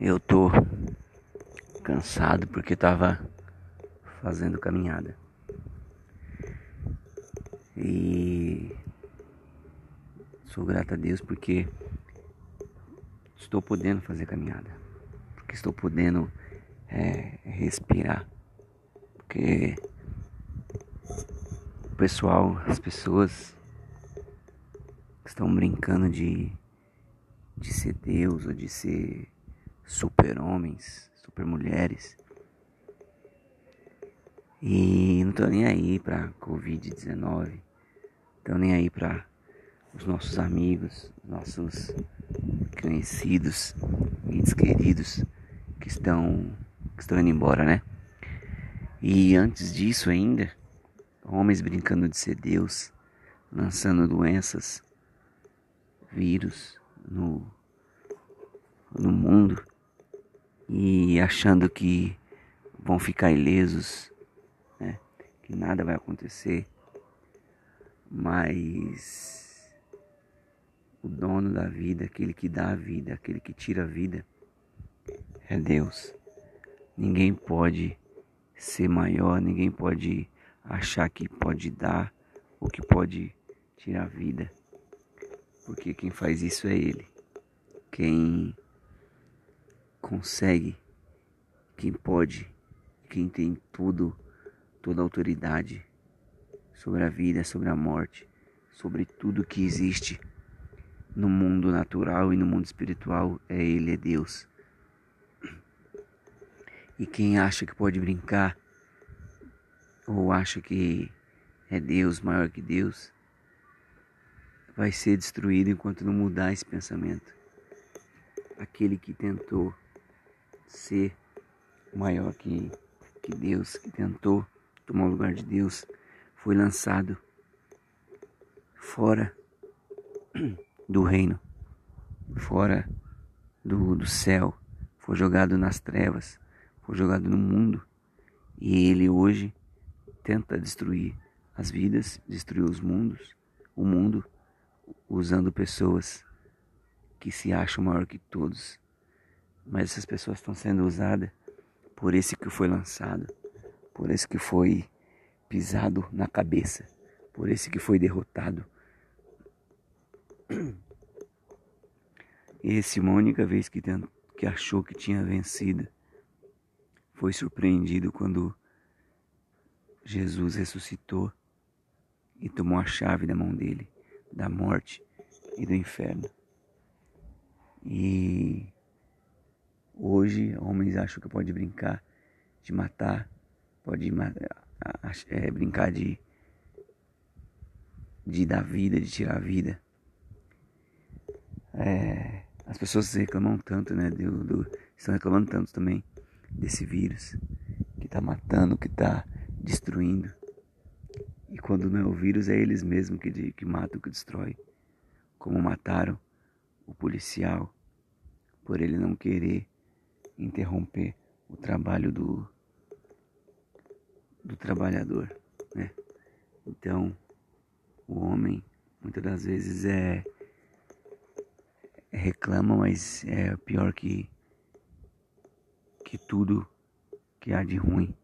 Eu tô cansado porque tava fazendo caminhada. E sou grato a Deus porque estou podendo fazer caminhada. Porque estou podendo é, respirar. Porque o pessoal, as pessoas estão brincando de, de ser Deus ou de ser super-homens, super-mulheres. E não tô nem aí pra Covid-19. Tô nem aí pra os nossos amigos, nossos conhecidos, entes queridos que estão, que estão indo embora, né? E antes disso ainda, homens brincando de ser Deus, lançando doenças, vírus no, no mundo e achando que vão ficar ilesos, né? que nada vai acontecer, mas o dono da vida, aquele que dá a vida, aquele que tira a vida, é Deus. Ninguém pode ser maior, ninguém pode achar que pode dar ou que pode tirar a vida, porque quem faz isso é Ele. Quem consegue, quem pode, quem tem tudo, toda a autoridade sobre a vida, sobre a morte, sobre tudo que existe no mundo natural e no mundo espiritual é Ele, é Deus. E quem acha que pode brincar ou acha que é Deus maior que Deus, vai ser destruído enquanto não mudar esse pensamento. Aquele que tentou ser maior que, que Deus, que tentou tomar o lugar de Deus, foi lançado fora do reino, fora do, do céu, foi jogado nas trevas, foi jogado no mundo. E ele hoje tenta destruir as vidas, destruir os mundos, o mundo, usando pessoas que se acham maior que todos mas essas pessoas estão sendo usadas por esse que foi lançado, por esse que foi pisado na cabeça, por esse que foi derrotado. Esse, única vez que, tem, que achou que tinha vencido, foi surpreendido quando Jesus ressuscitou e tomou a chave da mão dele, da morte e do inferno. E Hoje, homens acham que pode brincar de matar, pode é, brincar de, de dar vida, de tirar a vida. É, as pessoas reclamam tanto, né? Do, do, estão reclamando tanto também desse vírus que está matando, que está destruindo. E quando não é o vírus, é eles mesmos que, que matam, que destrói. Como mataram o policial por ele não querer interromper o trabalho do, do trabalhador, né? Então, o homem muitas das vezes é, é reclama, mas é pior que que tudo que há de ruim,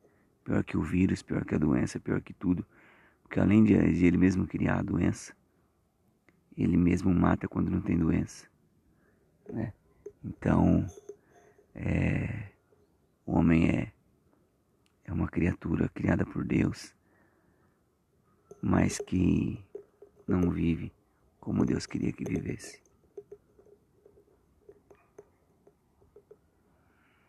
pior que o vírus, pior que a doença, pior que tudo, porque além de, ele mesmo criar a doença, ele mesmo mata quando não tem doença, né? Então, é, o homem é, é uma criatura criada por Deus, mas que não vive como Deus queria que vivesse.